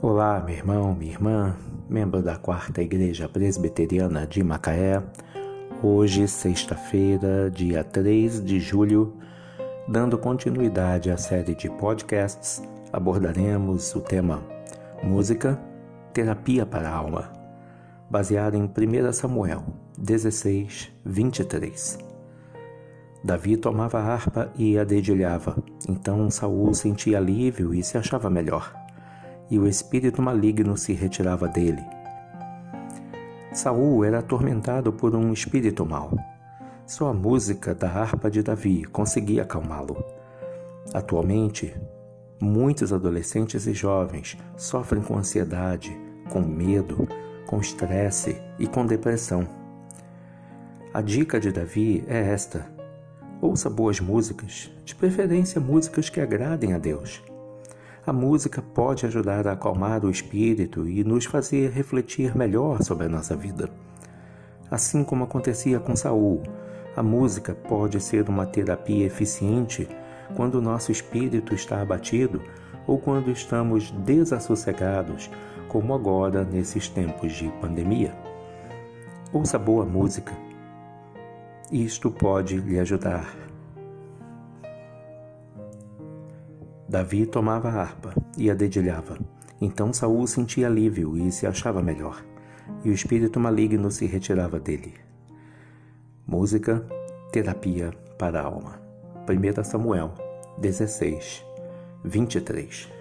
Olá, meu irmão, minha irmã, membro da Quarta Igreja Presbiteriana de Macaé. Hoje, sexta-feira, dia 3 de julho, dando continuidade à série de podcasts, abordaremos o tema Música, Terapia para a Alma, baseado em 1 Samuel 16, 23. Davi tomava a harpa e a dedilhava, então Saul sentia alívio e se achava melhor e o espírito maligno se retirava dele. Saul era atormentado por um espírito mau. Só a música da harpa de Davi conseguia acalmá-lo. Atualmente, muitos adolescentes e jovens sofrem com ansiedade, com medo, com estresse e com depressão. A dica de Davi é esta: ouça boas músicas, de preferência músicas que agradem a Deus. A música pode ajudar a acalmar o espírito e nos fazer refletir melhor sobre a nossa vida. Assim como acontecia com Saul, a música pode ser uma terapia eficiente quando o nosso espírito está abatido ou quando estamos desassossegados, como agora nesses tempos de pandemia. Ouça boa música. Isto pode lhe ajudar Davi tomava a harpa e a dedilhava. Então Saul sentia alívio e se achava melhor, e o espírito maligno se retirava dele. Música, terapia para a alma. 1 Samuel 16, 23